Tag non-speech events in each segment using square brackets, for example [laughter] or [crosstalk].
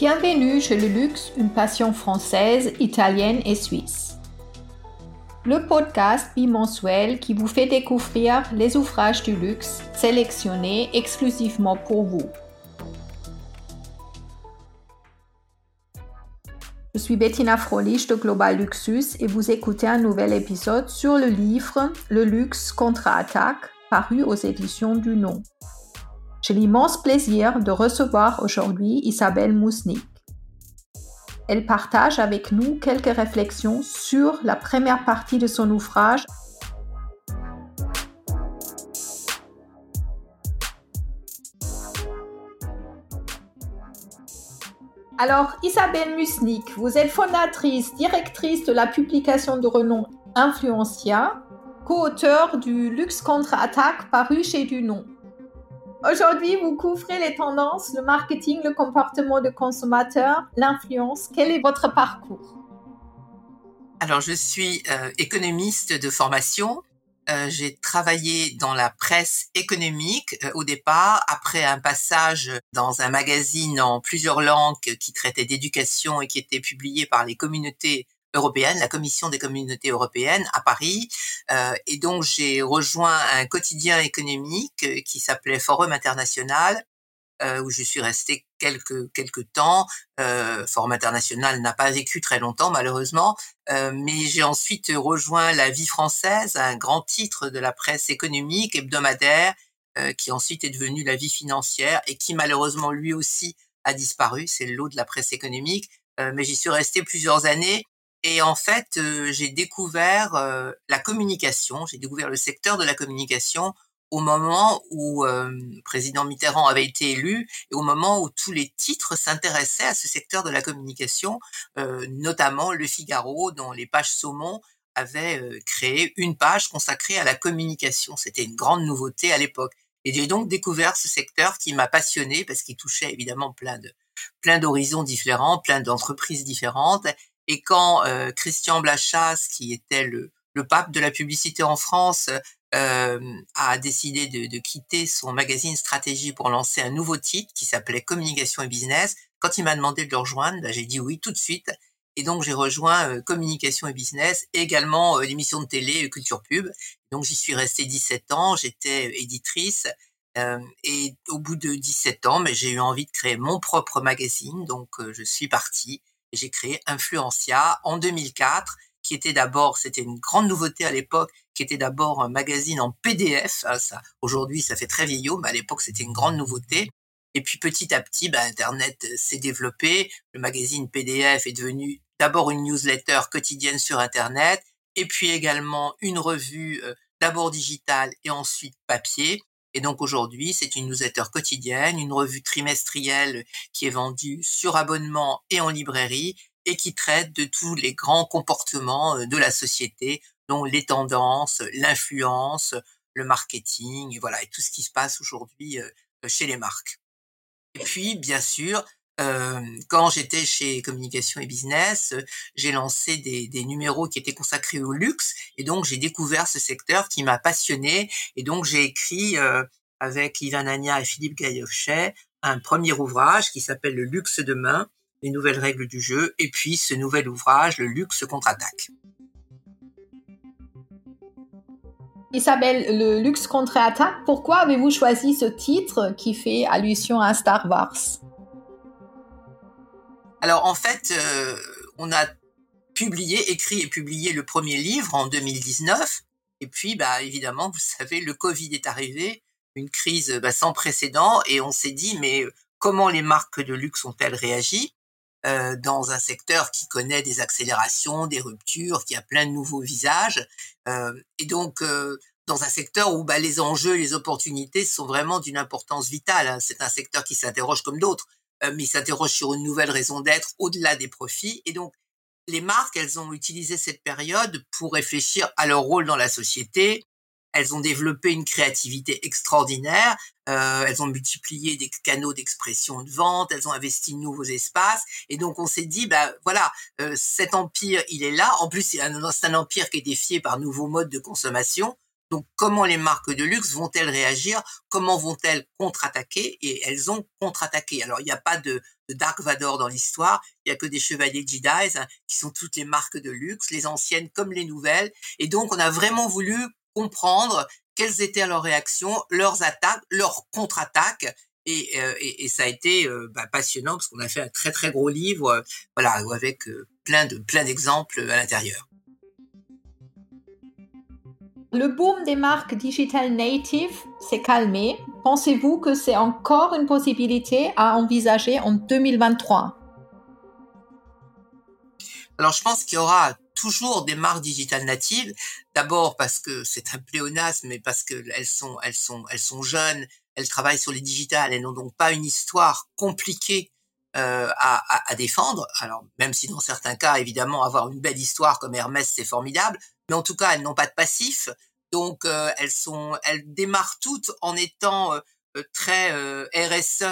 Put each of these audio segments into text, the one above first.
Bienvenue chez le luxe, une passion française, italienne et suisse. Le podcast bimensuel qui vous fait découvrir les ouvrages du luxe sélectionnés exclusivement pour vous. Je suis Bettina Frolich de Global Luxus et vous écoutez un nouvel épisode sur le livre Le luxe contre-attaque paru aux éditions du Nom. J'ai l'immense plaisir de recevoir aujourd'hui Isabelle Mousnik. Elle partage avec nous quelques réflexions sur la première partie de son ouvrage Alors, Isabelle Musnik, vous êtes fondatrice, directrice de la publication de renom Influencia, co-auteur du Luxe contre-attaque paru chez Dunon. Aujourd'hui, vous couvrez les tendances, le marketing, le comportement de consommateur, l'influence. Quel est votre parcours? Alors, je suis euh, économiste de formation. Euh, j'ai travaillé dans la presse économique euh, au départ, après un passage dans un magazine en plusieurs langues qui traitait d'éducation et qui était publié par les communautés européenne, la Commission des communautés européennes à Paris. Euh, et donc j'ai rejoint un quotidien économique euh, qui s'appelait Forum International, euh, où je suis resté quelques quelques temps. Euh, Forum International n'a pas vécu très longtemps malheureusement, euh, mais j'ai ensuite rejoint La Vie française, un grand titre de la presse économique hebdomadaire, euh, qui ensuite est devenu La Vie financière et qui malheureusement lui aussi a disparu. C'est le lot de la presse économique, mais j'y suis resté plusieurs années et en fait, euh, j'ai découvert euh, la communication, j'ai découvert le secteur de la communication au moment où euh, président Mitterrand avait été élu et au moment où tous les titres s'intéressaient à ce secteur de la communication, notamment Le Figaro, dont les pages saumon avaient créé une page consacrée à la communication. C'était une grande nouveauté à l'époque. Et j'ai donc découvert ce secteur qui m'a passionné parce qu'il touchait évidemment plein de plein d'horizons différents, plein d'entreprises différentes et quand euh, Christian Blachas, qui était le, pape de la publicité en France, euh, a décidé de, quitter son magazine Stratégie pour lancer un nouveau titre qui s'appelait Communication et Business, quand il m'a demandé de le rejoindre, bah, j'ai dit oui tout de suite. Et donc j'ai rejoint euh, Communication et Business également l'émission de télé Culture Pub. Donc j'y suis restée 17 ans, j'étais éditrice. et au bout de 17 ans, mais j'ai eu envie de créer mon propre magazine, donc je suis partie j'ai créé Influencia en 2004, qui était d'abord, c'était une grande nouveauté à l'époque, qui était d'abord un magazine en PDF. Ah, aujourd'hui, ça fait très vieillot, mais à l'époque, c'était une grande nouveauté. Et puis petit à petit, bah, Internet euh, s'est développé. Le magazine PDF est devenu d'abord une newsletter quotidienne sur Internet, et puis également une revue euh, d'abord digitale et ensuite papier. Et donc aujourd'hui, c'est une newsletter quotidienne, une revue trimestrielle qui est vendue sur abonnement et en librairie et qui traite de tous les grands comportements euh, de la société, dont les tendances, l'influence, le marketing, et voilà, et tout ce qui se passe aujourd'hui euh, chez les marques. Et puis, bien sûr, euh, quand j'étais chez Communication et Business, j'ai lancé des, numéros qui étaient consacrés au luxe et donc j'ai découvert ce secteur qui m'a passionné et donc j'ai écrit euh, avec Ivan Ania et Philippe Gaillovchet un premier ouvrage qui s'appelle Le luxe demain, les nouvelles règles du jeu et puis ce nouvel ouvrage, Le luxe contre-attaque. Isabelle, le luxe contre-attaque, pourquoi avez-vous choisi ce titre qui fait allusion à Star Wars? Alors en fait, euh, on a publié, écrit et publié le premier livre en 2019. Et puis, bah, évidemment, vous savez, le Covid est arrivé, une crise bah, sans précédent, et on s'est dit, mais comment les marques de luxe ont-elles réagi? Euh, dans un secteur qui connaît des accélérations, des ruptures, qui a plein de nouveaux visages, euh, et donc euh, dans un secteur où bah, les enjeux, les opportunités sont vraiment d'une importance vitale. Hein. C'est un secteur qui s'interroge comme d'autres. Euh, mais s'interroge sur une nouvelle raison d'être au-delà des profits. Et donc, les marques, elles ont utilisé cette période pour réfléchir à leur rôle dans la société. Elles ont développé une créativité extraordinaire. Euh, elles ont multiplié des canaux d'expression de vente. Elles ont investi de nouveaux espaces. Et donc, on s'est dit, bah voilà, euh, cet empire, il est là. En plus, c'est un, un empire qui est défié par nouveaux modes de consommation. Donc comment les marques de luxe vont-elles réagir? Comment vont-elles contre-attaquer? Et elles ont contre-attaqué. Alors il n'y a pas de, Dark Vador dans l'histoire, il n'y a que des chevaliers Jedi hein, qui sont toutes les marques de luxe, les anciennes comme les nouvelles. Et donc on a vraiment voulu comprendre quelles étaient leurs réactions, leurs attaques, leurs contre-attaques. Et, euh, ça a été euh, bah, passionnant parce qu'on a fait un très très gros livre, euh, voilà, avec plein de plein d'exemples à l'intérieur. Le boom des marques digital native s'est calmé. Pensez-vous que c'est encore une possibilité à envisager en 2023 Alors je pense qu'il y aura toujours des marques digitales natives. D'abord parce que c'est un pléonasme, mais parce qu'elles sont, elles sont, jeunes, elles travaillent sur les digitales, elles n'ont donc pas une histoire compliquée euh, à, à, défendre. Alors même si dans certains cas, évidemment, avoir une belle histoire comme Hermès, c'est formidable, mais en tout cas, elles n'ont pas de passif. Donc euh, elles sont, elles démarrent toutes en étant euh, euh, très RSE,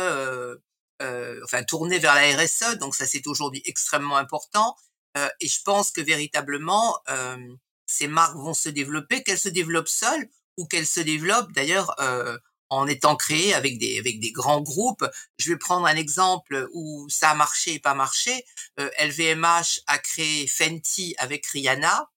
enfin tournées vers la RSE. Donc ça c'est aujourd'hui extrêmement important. et je pense que véritablement ces marques vont se développer, qu'elles se développent seules ou qu'elles se développent d'ailleurs en étant créées avec des avec des grands groupes. Je vais prendre un exemple où ça a marché et pas marché. LVMH a créé Fenty avec Rihanna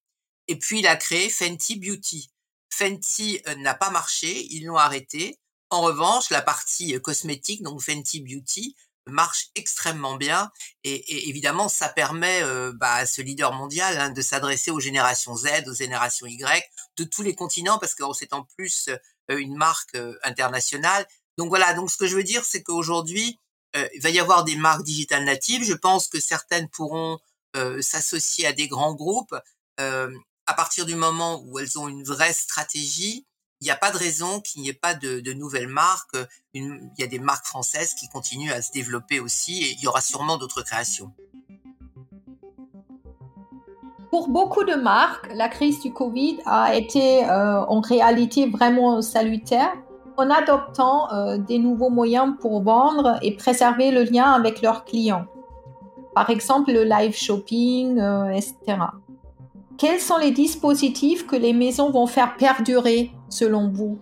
et puis il a créé Fenty Beauty. Fenty euh, n'a pas marché, ils l'ont arrêté. En revanche, la partie euh, cosmétique, donc Fenty Beauty, marche extrêmement bien et, évidemment ça permet euh, bah, à ce leader mondial hein, de s'adresser aux générations Z, aux générations Y, de tous les continents parce que c'est en plus une marque internationale. Donc voilà, donc ce que je veux dire c'est qu'aujourd'hui il va y avoir des marques digitales natives. Je pense que certaines pourront s'associer à des grands groupes à partir du moment où elles ont une vraie stratégie, il n'y a pas de raison qu'il n'y ait pas de, nouvelles marques. il y a des marques françaises qui continuent à se développer aussi et il y aura sûrement d'autres créations. Pour beaucoup de marques, la crise du Covid a été euh, en réalité vraiment salutaire en adoptant euh, des nouveaux moyens pour vendre et préserver le lien avec leurs clients. Par exemple, le live shopping, euh, etc. Quels sont les dispositifs que les maisons vont faire perdurer selon vous?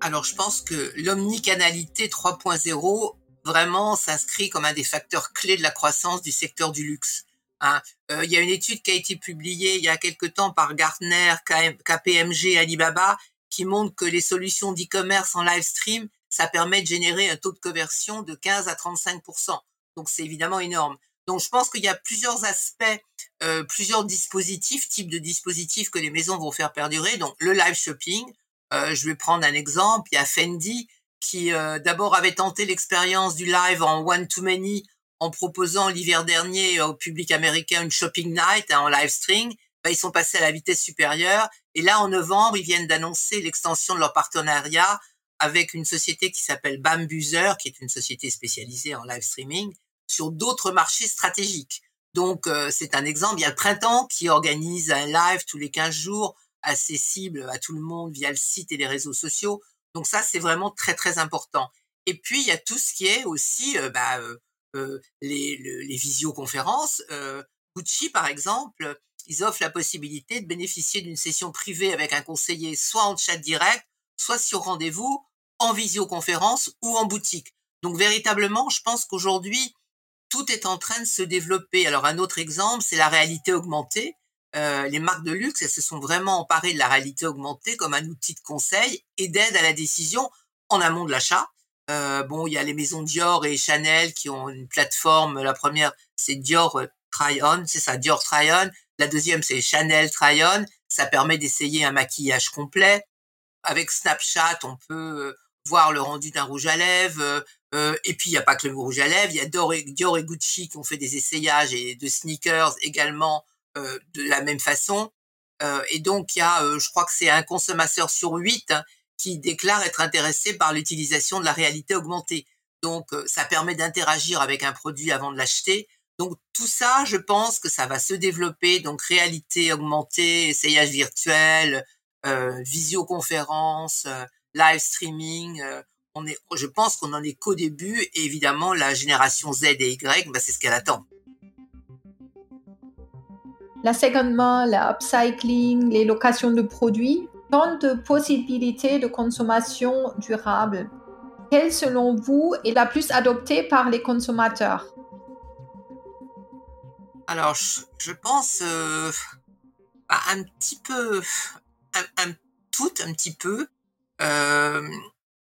Alors je pense que l'omnicanalité 3.0 vraiment s'inscrit comme un des facteurs clés de la croissance du secteur du luxe. Hein. Euh, il y a une étude qui a été publiée il y a quelque temps par Gartner, KPMG, Alibaba, qui montre que les solutions d'e-commerce en live stream, ça permet de générer un taux de conversion de 15 à 35% Donc c'est évidemment énorme. Donc je pense qu'il y a plusieurs aspects, euh, plusieurs dispositifs, types de dispositifs que les maisons vont faire perdurer. Donc le live shopping, euh, je vais prendre un exemple, il y a Fendi qui euh, d'abord avait tenté l'expérience du live en one to many en proposant l'hiver dernier au public américain une shopping night hein, en live stream. Ben, ils sont passés à la vitesse supérieure et là en novembre ils viennent d'annoncer l'extension de leur partenariat avec une société qui s'appelle Bambuser, qui est une société spécialisée en live streaming sur d'autres marchés stratégiques. Donc euh, c'est un exemple. Il y a le printemps qui organise un live tous les 15 jours accessible à tout le monde via le site et les réseaux sociaux. Donc ça c'est vraiment très très important. Et puis il y a tout ce qui est aussi euh, bah, euh, les, les, visioconférences. Gucci par exemple, ils offrent la possibilité de bénéficier d'une session privée avec un conseiller soit en chat direct, soit sur rendez-vous, en visioconférence ou en boutique. Donc véritablement, je pense qu'aujourd'hui, tout est en train de se développer. Alors un autre exemple, c'est la réalité augmentée. Euh, les marques de luxe, elles se sont vraiment emparées de la réalité augmentée comme un outil de conseil et d'aide à la décision en amont de l'achat. Euh, bon, il y a les maisons Dior et Chanel qui ont une plateforme. La première, c'est Dior euh, Try On, c'est ça, Dior Try On. La deuxième, c'est Chanel Try On. Ça permet d'essayer un maquillage complet. Avec Snapchat, on peut voir le rendu d'un rouge à lèvres, euh, et puis, il n'y a pas que le rouge à lèvres, il y a Dior et, Gucci qui ont fait des essayages et de sneakers également euh, de la même façon. Euh, et donc, il y a, je crois que c'est un consommateur sur huit hein, qui déclare être intéressé par l'utilisation de la réalité augmentée. Donc, ça permet d'interagir avec un produit avant de l'acheter. Donc, tout ça, je pense que ça va se développer. Donc, réalité augmentée, essayage virtuel, visioconférence, live streaming je pense qu'on en est qu'au début et évidemment la génération Z et Y, bah, c'est ce qu'elle attend. la second main, la upcycling, les locations de produits, tant de possibilités de consommation durable. Quelle, selon vous, est la plus adoptée par les consommateurs? Alors, je, pense euh, un petit peu, un, tout, un petit peu. Euh,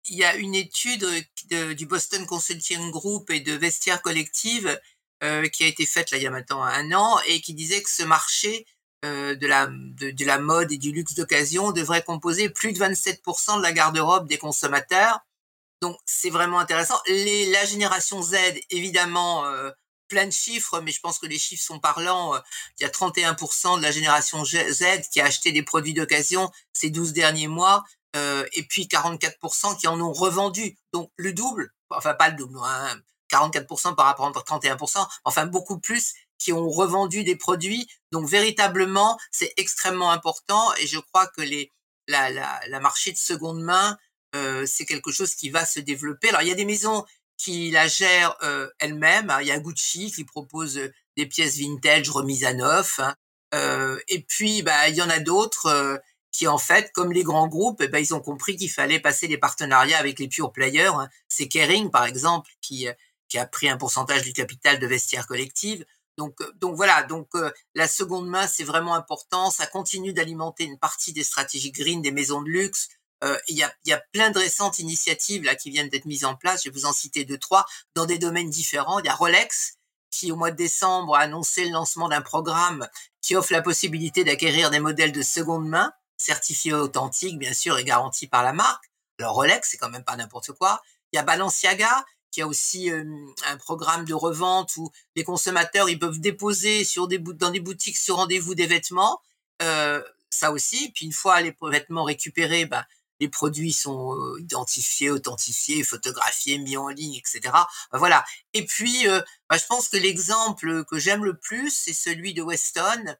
il y a une étude du Boston Consulting Group et de Vestiaire Collective euh, qui a été faite là il y a maintenant un an et qui disait que ce marché euh, de, la, de, la mode et du luxe d'occasion devrait composer plus de 27% de la garde-robe des consommateurs. Donc c'est vraiment intéressant. Les, la génération Z, évidemment, euh, plein de chiffres, mais je pense que les chiffres sont parlants. Il y a 31% de la génération Z qui a acheté des produits d'occasion ces 12 derniers mois, euh, et puis 44% qui en ont revendu. Donc le double, enfin pas le double, hein, 44% par rapport à 31%, enfin beaucoup plus qui ont revendu des produits. Donc véritablement, c'est extrêmement important et je crois que les la, la, la marché de seconde main, euh, c'est quelque chose qui va se développer. Alors il y a des maisons qui la gèrent euh, elles-mêmes. Hein. Il y a Gucci qui propose des pièces vintage remises à neuf. Hein. Et puis bah il y en a d'autres qui en fait, comme les grands groupes, eh ben, ils ont compris qu'il fallait passer des partenariats avec les pure players. Hein. C'est Kering par exemple qui qui a pris un pourcentage du capital de vestiaire collective. Donc, euh, donc voilà, donc euh, la seconde main, c'est vraiment important. Ça continue d'alimenter une partie des stratégies green des maisons de luxe. Euh, il, y a, y a plein de récentes initiatives là qui viennent d'être mises en place. Je vais vous en citer deux, trois, dans des domaines différents. Il y a Rolex qui, au mois de décembre, a annoncé le lancement d'un programme qui offre la possibilité d'acquérir des modèles de seconde main, certifiés authentiques, bien sûr, et garantis par la marque. Alors Rolex, c'est quand même pas n'importe quoi. Il y a Balenciaga y a aussi un programme de revente où les consommateurs ils peuvent déposer sur des dans des boutiques sur rendez-vous des vêtements. Euh, ça aussi. Puis une fois les vêtements récupérés, bah, les produits sont identifiés, authentifiés, photographiés, mis en ligne, etc. Bah, voilà. Et puis, euh, bah, je pense que l'exemple que j'aime le plus, c'est celui de Weston, euh,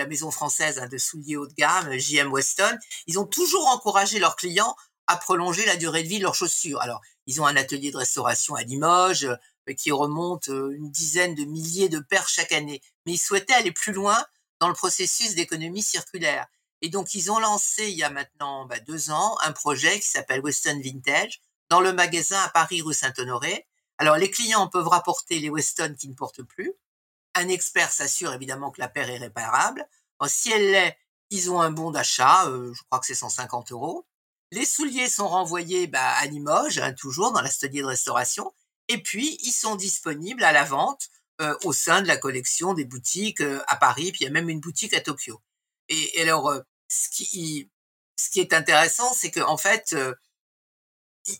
la maison française hein, de souliers haut de gamme, JM Weston. Ils ont toujours encouragé leurs clients à prolonger la durée de vie de leurs chaussures. Alors, ils ont un atelier de restauration à Limoges euh, qui remonte euh, une dizaine de milliers de paires chaque année. Mais ils souhaitaient aller plus loin dans le processus d'économie circulaire. Et donc, ils ont lancé il y a maintenant bah, deux ans un projet qui s'appelle Weston Vintage dans le magasin à Paris rue Saint-Honoré. Alors, les clients peuvent rapporter les Weston qui ne portent plus. Un expert s'assure évidemment que la paire est réparable. si elle l'est, ils ont un bon d'achat, euh, je crois que c'est 150 euros. Les souliers sont renvoyés bah, à Limoges, hein, toujours dans l'atelier de restauration, et puis ils sont disponibles à la vente euh, au sein de la collection des boutiques euh, à Paris, puis il y a même une boutique à Tokyo. Et, alors, euh, ce, qui, ce qui est intéressant, c'est qu'en en fait,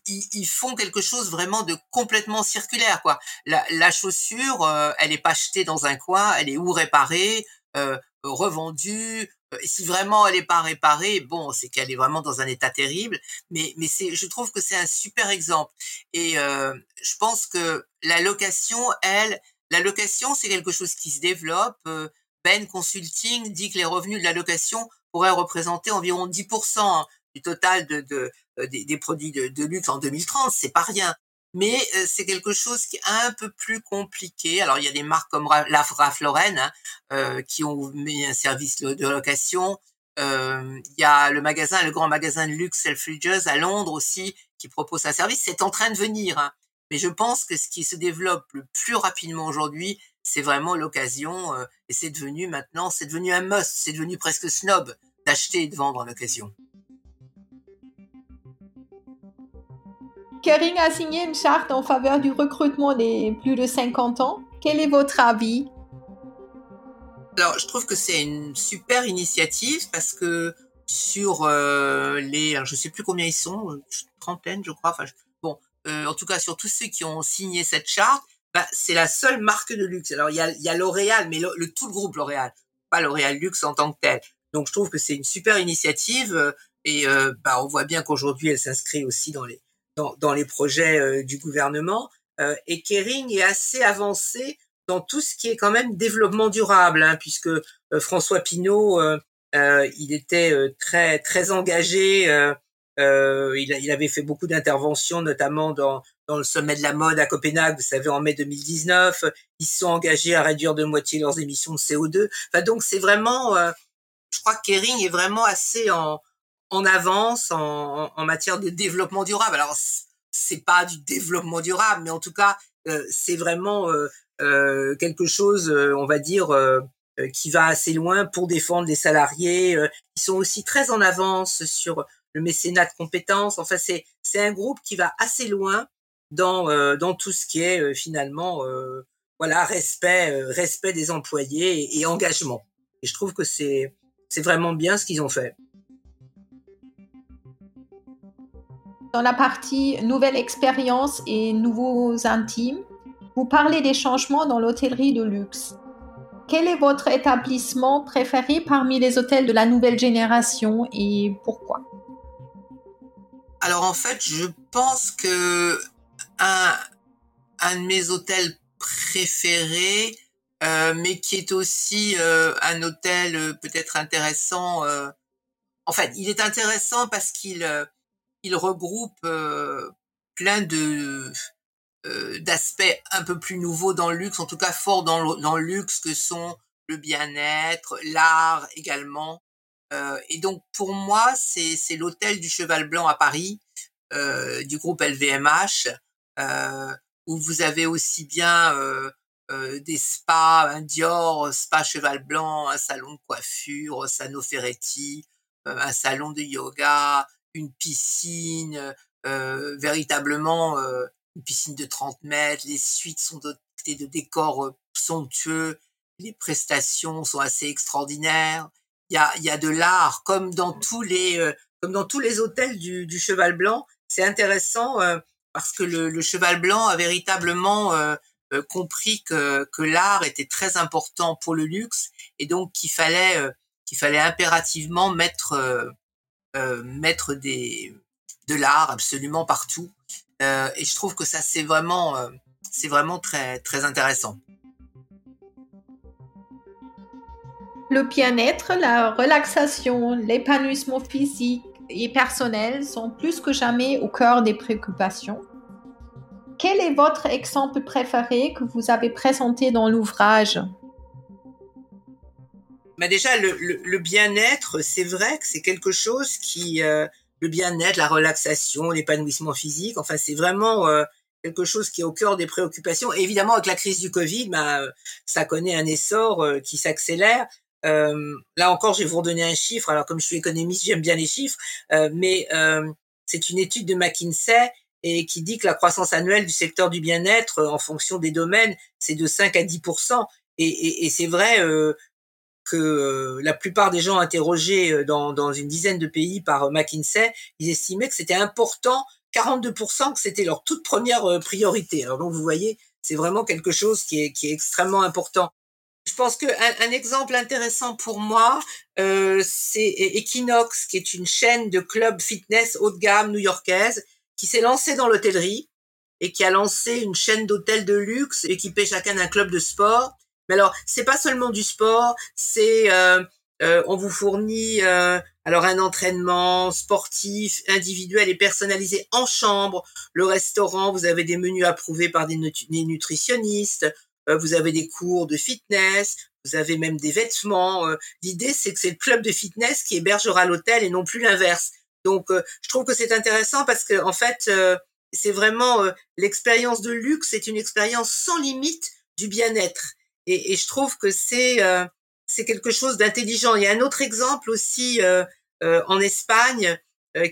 ils, ils, font quelque chose vraiment de complètement circulaire. Quoi. La, la chaussure, elle n'est pas achetée dans un coin, elle est ou réparée, revendue, euh, si vraiment elle n'est pas réparée, bon, c'est qu'elle est vraiment dans un état terrible. Mais, mais c'est, je trouve que c'est un super exemple. Et euh, je pense que la location, elle, la location, c'est quelque chose qui se développe. Euh, ben Consulting dit que les revenus de la location pourraient représenter environ 10% hein, du total de, de, des, produits de, de luxe en 2030. C'est pas rien mais c'est quelque chose qui est un peu plus compliqué. Alors il y a des marques comme la Ralph Lauren hein, euh, qui ont mis un service de location. Euh, il y a le magasin, le grand magasin de luxe Selfridges à Londres aussi qui propose un service. C'est en train de venir, hein. mais je pense que ce qui se développe le plus rapidement aujourd'hui, c'est vraiment l'occasion euh, et c'est devenu maintenant, c'est devenu un must, c'est devenu presque snob d'acheter et de vendre en occasion. Kering a signé une charte en faveur du recrutement des plus de 50 ans. Quel est votre avis? Alors, je trouve que c'est une super initiative parce que sur euh, les, je sais plus combien ils sont, trentaine, je crois. Bon, euh, en tout cas sur tous ceux qui ont signé cette charte, bah, c'est la seule marque de luxe. Alors il y a, y a L'Oréal, mais le, tout le groupe L'Oréal, pas L'Oréal Luxe en tant que tel. Donc je trouve que c'est une super initiative euh, et bah, on voit bien qu'aujourd'hui elle s'inscrit aussi dans les dans, les projets euh, du gouvernement. Euh, et Kering est assez avancé dans tout ce qui est quand même développement durable, hein, puisque euh, François Pinault, il était très très engagé il, il, avait fait beaucoup d'interventions, notamment dans, dans le sommet de la mode à Copenhague, vous savez, en mai 2019. Ils se sont engagés à réduire de moitié leurs émissions de CO2. Enfin, donc c'est vraiment, je crois que Kering est vraiment assez en, en avance en, en matière de développement durable. Alors c'est pas du développement durable, mais en tout cas euh, c'est vraiment euh, euh, quelque chose, on va dire, qui va assez loin pour défendre les salariés. ils sont aussi très en avance sur le mécénat de compétences. Enfin, c'est c'est un groupe qui va assez loin dans dans tout ce qui est finalement voilà respect respect des employés et, et engagement. Et je trouve que c'est c'est vraiment bien ce qu'ils ont fait. Dans la partie nouvelle expérience et nouveaux intimes, vous parlez des changements dans l'hôtellerie de luxe. Quel est votre établissement préféré parmi les hôtels de la nouvelle génération et pourquoi? Alors en fait, je pense que un, un de mes hôtels préférés, euh, mais qui est aussi euh, un hôtel euh, peut-être intéressant. en fait, il est intéressant parce qu'il il regroupe euh, plein de euh, d'aspects un peu plus nouveaux dans le luxe, en tout cas fort dans le, dans le luxe, que sont le bien-être, l'art également. Euh, et donc pour moi, c'est c'est l'hôtel du Cheval Blanc à Paris, euh, du groupe LVMH, euh, où vous avez aussi bien euh, des spas, un Dior, spa Cheval Blanc, un salon de coiffure, Sano Ferretti, un salon de yoga, une piscine, euh, véritablement euh, une piscine de 30 mètres, les suites sont dotées de décors somptueux, les prestations sont assez extraordinaires. Il y a, y a de l'art, comme dans tous les, euh, comme dans tous les hôtels du, du Cheval Blanc. C'est intéressant parce que le, le, Cheval Blanc a véritablement compris que, que l'art était très important pour le luxe et donc qu'il fallait, qu'il fallait impérativement mettre mettre des de l'art absolument partout. Euh, et je trouve que ça c'est vraiment euh, c'est vraiment très très intéressant. Le bien-être, la relaxation, l'épanouissement physique et personnel sont plus que jamais au cœur des préoccupations. Quel est votre exemple préféré que vous avez présenté dans l'ouvrage? Bah déjà le, le, le bien-être, c'est vrai que c'est quelque chose qui euh, le bien-être, la relaxation, l'épanouissement physique, enfin c'est vraiment euh, quelque chose qui est au cœur des préoccupations. Et évidemment avec la crise du Covid, bah, ça connaît un essor euh, qui s'accélère. là encore, je vais vous redonner un chiffre. Alors comme je suis économiste, j'aime bien les chiffres, mais c'est une étude de McKinsey et qui dit que la croissance annuelle du secteur du bien-être en fonction des domaines, c'est de 5 à 10 et, et, et c'est vrai, euh, que euh, la plupart des gens interrogés euh, dans, dans une dizaine de pays par euh, McKinsey, ils estimaient que c'était important, 42% que c'était leur toute première priorité. Alors donc vous voyez, c'est vraiment quelque chose qui est, qui est extrêmement important. Je pense qu'un un exemple intéressant pour moi, euh, c'est Equinox, qui est une chaîne de clubs fitness haut de gamme new-yorkaise, qui s'est lancée dans l'hôtellerie et qui a lancé une chaîne d'hôtels de luxe équipés chacun d'un club de sport mais alors, c'est pas seulement du sport, c'est euh, euh, on vous fournit euh, alors un entraînement sportif, individuel et personnalisé en chambre. Le restaurant, vous avez des menus approuvés par des, nutritionnistes. vous avez des cours de fitness. Vous avez même des vêtements. L'idée, c'est que c'est le club de fitness qui hébergera l'hôtel et non plus l'inverse. Donc, je trouve que c'est intéressant parce que en fait, c'est vraiment l'expérience de luxe. C'est une expérience sans limite du bien-être. Et, je trouve que c'est euh, c'est quelque chose d'intelligent. Il y a un autre exemple aussi euh, euh, en Espagne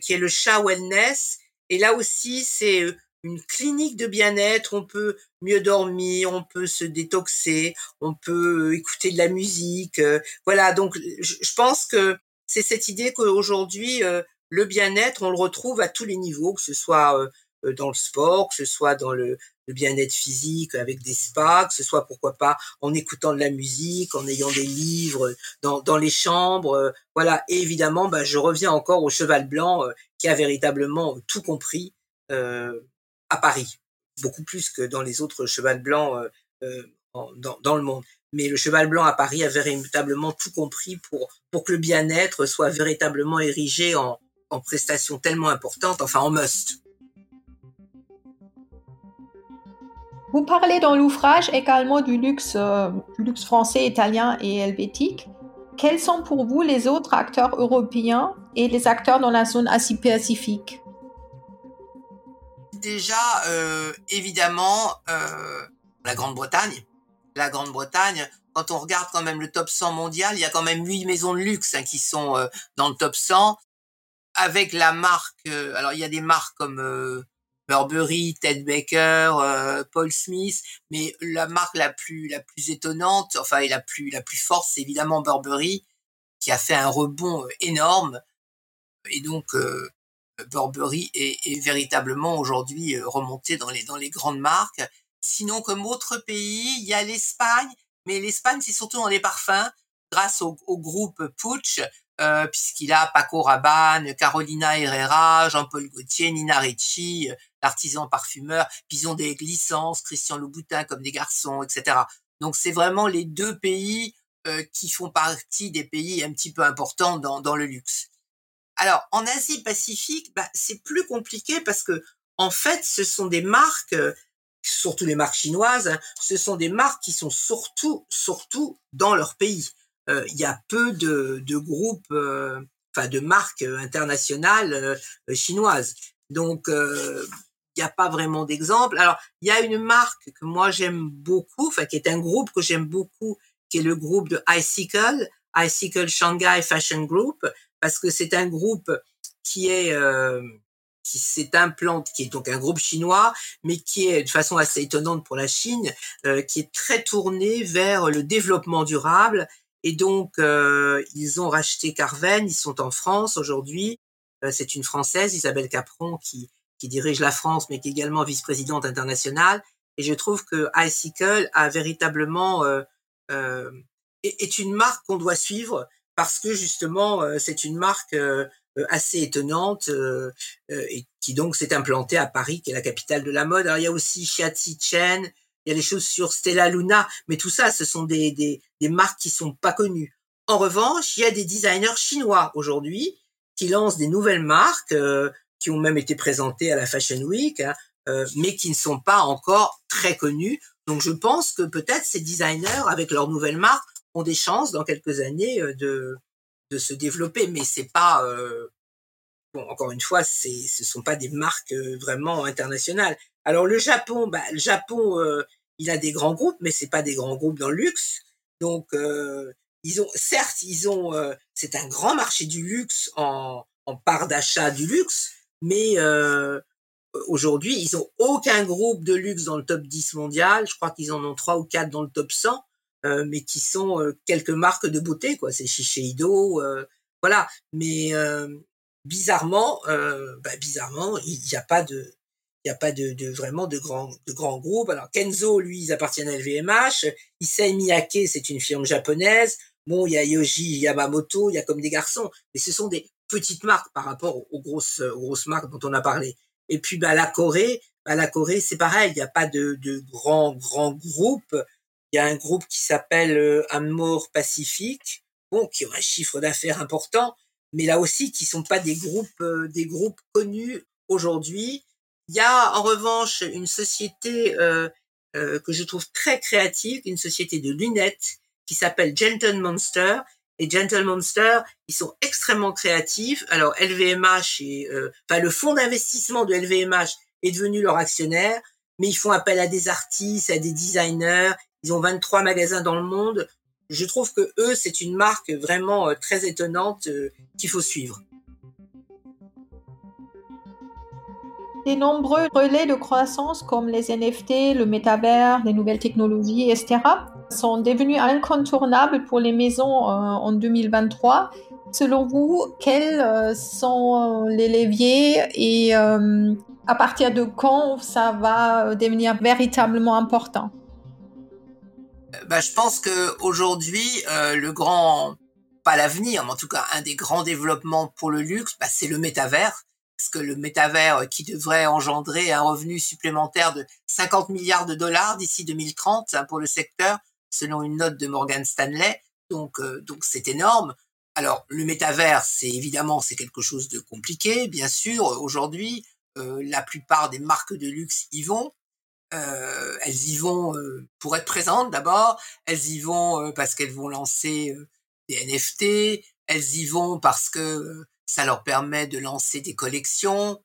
qui est le Chat Wellness. Et là aussi, c'est une clinique de bien-être. On peut mieux dormir, on peut se détoxer, on peut écouter de la musique. voilà. Donc, je pense que c'est cette idée qu'aujourd'hui, le bien-être, on le retrouve à tous les niveaux, que ce soit dans le sport, que ce soit dans le, le bien-être physique avec des spas, que ce soit pourquoi pas en écoutant de la musique, en ayant des livres dans, dans les chambres. Euh, voilà, et évidemment, bah, je reviens encore au cheval blanc euh, qui a véritablement tout compris euh, à Paris, beaucoup plus que dans les autres chevals blancs dans, dans le monde. Mais le cheval blanc à Paris a véritablement tout compris pour, pour que le bien-être soit véritablement érigé en, en prestations tellement importantes, enfin en must. Vous parlez dans l'ouvrage également du luxe, euh, du luxe français, italien et helvétique. Quels sont pour vous les autres acteurs européens et les acteurs dans la zone Asie-Pacifique Déjà, euh, évidemment, euh, la Grande-Bretagne. La Grande-Bretagne, quand on regarde quand même le top 100 mondial, il y a quand même huit maisons de luxe hein, qui sont dans le top 100 avec la marque. Alors il y a des marques comme Burberry, Ted Baker, Paul Smith, mais la marque la plus la plus étonnante, enfin et la plus la plus forte, c'est évidemment Burberry qui a fait un rebond énorme et donc Burberry est, est véritablement aujourd'hui remonté dans les dans les grandes marques. Sinon, comme autre pays, il y a l'Espagne mais l'Espagne, c'est surtout dans les parfums, grâce au, groupe Puig, euh, puisqu'il a Paco Rabanne, Carolina Herrera, Jean-Paul Gaultier, Nina Ricci, euh, l'artisan parfumeur, puis ils ont des licences, Christian Louboutin comme des garçons, etc. Donc c'est vraiment les deux pays euh, qui font partie des pays un petit peu importants dans, dans le luxe. Alors en Asie-Pacifique, bah, c'est plus compliqué parce que en fait, ce sont des marques surtout les marques chinoises, hein, ce sont des marques qui sont surtout, surtout dans leur pays. Euh, il y a peu de, de groupes, euh, enfin de marques internationales euh, chinoises. Donc, il n'y a pas vraiment d'exemple. Alors, il y a une marque que moi j'aime beaucoup, enfin qui est un groupe que j'aime beaucoup, qui est le groupe de iCycle, iCycle Shanghai Fashion Group, parce que c'est un groupe qui est qui s'est implante, qui est donc un groupe chinois, mais qui est de façon assez étonnante pour la Chine, euh, qui est très tourné vers le développement durable. Et donc, euh, ils ont racheté Carven, ils sont en France aujourd'hui. Euh, c'est une Française, Isabelle Capron, qui, qui dirige la France, mais qui est également vice-présidente internationale. Et je trouve que iCycle a véritablement est, est, une marque qu'on doit suivre parce que justement, c'est une marque euh, assez étonnante euh, euh, et qui donc s'est implantée à Paris, qui est la capitale de la mode. Alors il y a aussi Xiaozi Chen, il y a les choses sur Stella Luna, mais tout ça, ce sont des, des, des marques qui sont pas connues. En revanche, il y a des designers chinois aujourd'hui qui lancent des nouvelles marques qui ont même été présentées à la Fashion Week, hein, mais qui ne sont pas encore très connus. Donc je pense que peut-être ces designers, avec leurs nouvelles marques, ont des chances dans quelques années de, de se développer, mais c'est pas euh, bon. Encore une fois, c'est ce sont pas des marques euh, vraiment internationales. Alors le Japon, bah, le Japon, euh, il a des grands groupes, mais c'est pas des grands groupes dans le luxe. Donc ils ont, certes, ils ont, c'est un grand marché du luxe en, en part d'achat du luxe, mais aujourd'hui, ils ont aucun groupe de luxe dans le top 10 mondial. Je crois qu'ils en ont trois ou quatre dans le top 100. Euh, mais qui sont euh, quelques marques de beauté, quoi. C'est Shiseido, euh, voilà. Mais bizarrement, bah, bizarrement, il n'y a pas de, il y a pas de, vraiment de grands de grands groupes. Alors Kenzo, lui, ils appartiennent à LVMH. Issei Miyake, c'est une firme japonaise. Bon, il y a Yoji Yamamoto, il y a comme des garçons, mais ce sont des petites marques par rapport aux grosses grosses marques dont on a parlé. Et puis bah la Corée, bah, la Corée, c'est pareil, il n'y a pas de, de grands grands groupes il y a un groupe qui s'appelle euh, Amour Pacifique, bon, qui ont un chiffre d'affaires important, mais là aussi qui sont pas des groupes, euh, des groupes connus aujourd'hui. Il y a en revanche une société euh, euh, que je trouve très créative, une société de lunettes qui s'appelle Gentle Monster. Et Gentle Monster, ils sont extrêmement créatifs. Alors LVMH et enfin le fonds d'investissement de LVMH est devenu leur actionnaire, mais ils font appel à des artistes, à des designers, ils ont 23 magasins dans le monde. Je trouve que eux, c'est une marque vraiment euh, très étonnante euh, qu'il faut suivre. Des nombreux relais de croissance comme les NFT, le métavers, les nouvelles technologies, etc., sont devenus incontournables pour les maisons euh, en 2023. Selon vous, quels sont les leviers et à partir de quand ça va devenir véritablement important? Bah, je pense que aujourd'hui, euh, le grand, pas l'avenir, mais en tout cas un des grands développements pour le luxe, bah, c'est le métavers. Parce que le métavers euh, qui devrait engendrer un revenu supplémentaire de 50 milliards de dollars d'ici 2030 hein, pour le secteur, selon une note de Morgan Stanley. Donc, euh, donc c'est énorme. Alors, le métavers, c'est évidemment c'est quelque chose de compliqué, bien sûr. Aujourd'hui, euh, la plupart des marques de luxe y vont. Euh, elles y vont euh, pour être présentes d'abord. Elles y vont parce qu'elles vont lancer des NFT. Elles y vont parce que ça leur permet de lancer des collections.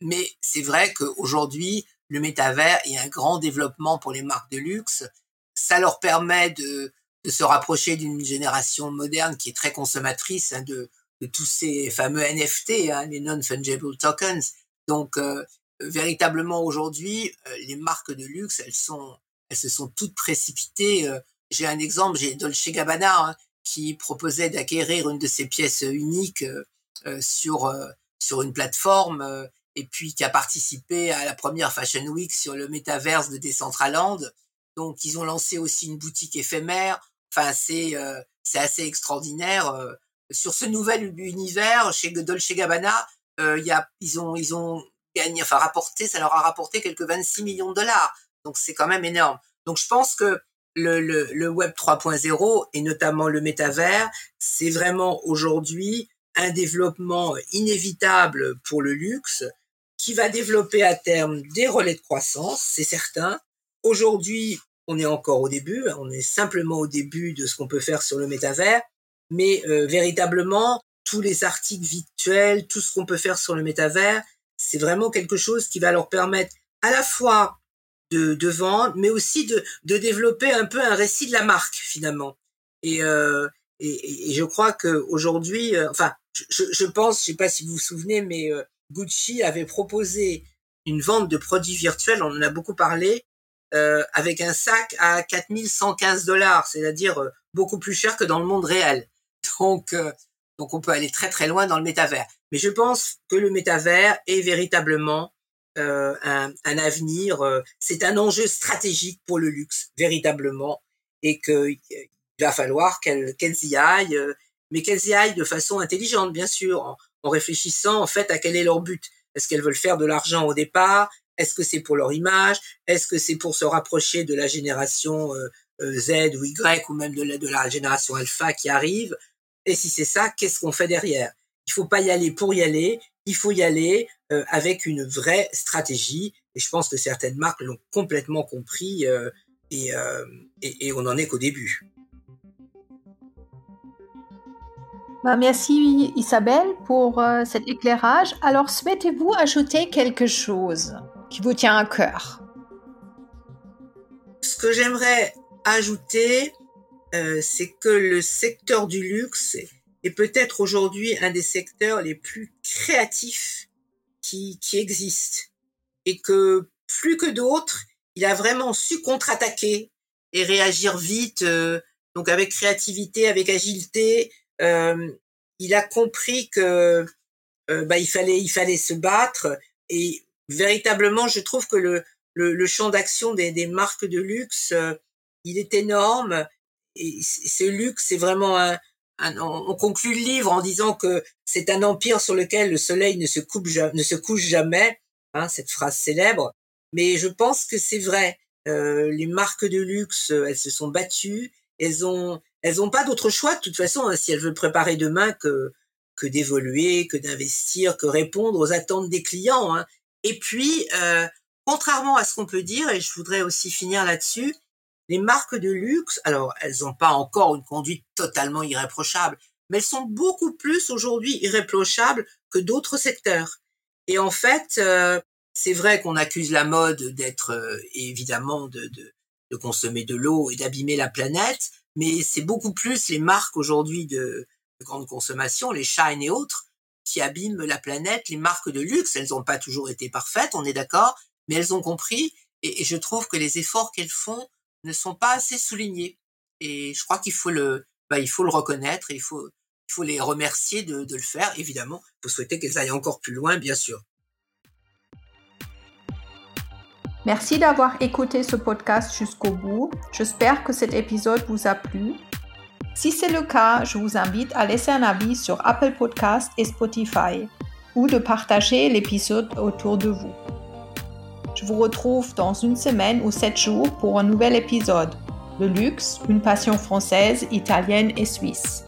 mais c'est vrai qu'aujourd'hui, le métavers est un grand développement pour les marques de luxe. Ça leur permet de, de se rapprocher d'une génération moderne qui est très consommatrice hein, de, de, tous ces fameux NFT, hein, les non-fungible tokens. Donc, euh, véritablement aujourd'hui, euh, les marques de luxe, elles sont, elles se sont toutes précipitées. Euh, j'ai un exemple, j'ai Dolce Gabbana hein, qui proposait d'acquérir une de ses pièces uniques sur sur une plateforme et puis qui a participé à la première Fashion Week sur le métaverse de Decentraland. Donc, ils ont lancé aussi une boutique éphémère. Enfin, c'est euh, c'est assez extraordinaire. Euh. Sur ce nouvel univers, chez Dolce Gabbana, euh, y a, ils ont ils ont gagné, enfin rapporté, ça leur a rapporté quelques 26 millions de dollars. Donc, c'est quand même énorme. Donc, je pense que le, le, le Web 3.0 et notamment le métavers, c'est vraiment aujourd'hui un développement inévitable pour le luxe qui va développer à terme des relais de croissance, c'est certain. Aujourd'hui, on est encore au début, on est simplement au début de ce qu'on peut faire sur le métavers, mais euh, véritablement, tous les articles virtuels, tout ce qu'on peut faire sur le métavers, c'est vraiment quelque chose qui va leur permettre à la fois de, de vendre, mais aussi de, de développer un peu un récit de la marque finalement. Et, euh, et, et, je crois que aujourd'hui, euh, enfin, je, je, pense, je sais pas si vous vous souvenez, mais euh, Gucci avait proposé une vente de produits virtuels, on en a beaucoup parlé, euh, avec un sac à 4115 dollars, c'est-à-dire euh, beaucoup plus cher que dans le monde réel. [laughs] Donc, euh, donc on peut aller très très loin dans le métavers. Mais je pense que le métavers est véritablement un, un, avenir. c'est un enjeu stratégique pour le luxe, véritablement, et qu'il va falloir qu'elles y aillent, mais qu'elles y aillent de façon intelligente, bien sûr, en, en réfléchissant en fait à quel est leur but. Est-ce qu'elles veulent faire de l'argent au départ? Est-ce que c'est pour leur image? Est-ce que c'est pour se rapprocher de la génération euh, euh, Z ou Y ou même de la, de la génération alpha qui arrive? Et si c'est ça, qu'est-ce qu'on fait derrière? Il faut pas y aller pour y aller, il faut y aller euh, avec une vraie stratégie. Et je pense que certaines marques l'ont complètement compris et, et, et on n'en est qu'au début. Bah, merci Isabelle pour cet éclairage. Alors souhaitez-vous ajouter quelque chose qui vous tient à cœur? Ce que j'aimerais ajouter, euh, c'est que le secteur du luxe est peut-être aujourd'hui un des secteurs les plus créatifs qui, qui existent et que plus que d'autres, il a vraiment su contre-attaquer et réagir vite, euh, donc avec créativité, avec agilité. Euh, il a compris que euh, bah, il fallait il fallait se battre et véritablement, je trouve que le, le, le champ d'action des, des, marques de luxe, euh, il est énorme. Et ce luxe, c'est vraiment un, on conclut le livre en disant que c'est un empire sur lequel le soleil ne se, coupe, ne se couche jamais, hein, cette phrase célèbre. Mais je pense que c'est vrai. Euh, les marques de luxe, elles se sont battues. Elles ont, elles ont pas d'autre choix de toute façon hein, si elles veulent préparer demain que que d'évoluer, que d'investir, que répondre aux attentes des clients. Hein. Et puis, euh, contrairement à ce qu'on peut dire, et je voudrais aussi finir là-dessus, les marques de luxe, alors elles n'ont pas encore une conduite totalement irréprochable, mais elles sont beaucoup plus aujourd'hui irréprochables que d'autres secteurs. Et en fait, euh, c'est vrai qu'on accuse la mode d'être euh, évidemment de, de, de, consommer de l'eau et d'abîmer la planète, mais c'est beaucoup plus les marques aujourd'hui de, de grande consommation, les Shine et autres, qui abîment la planète. Les marques de luxe, elles n'ont pas toujours été parfaites, on est d'accord, mais elles ont compris. Et, je trouve que les efforts qu'elles font ne sont pas assez soulignés. Et je crois qu'il faut le, bah, il faut le reconnaître. Et il faut, il faut les remercier de, le faire. Évidemment, il faut souhaiter qu'elles aillent encore plus loin, bien sûr. Merci d'avoir écouté ce podcast jusqu'au bout. J'espère que cet épisode vous a plu. Si c'est le cas, je vous invite à laisser un avis sur Apple Podcast et Spotify ou de partager l'épisode autour de vous. Je vous retrouve dans une semaine ou sept jours pour un nouvel épisode. Le luxe, une passion française, italienne et suisse.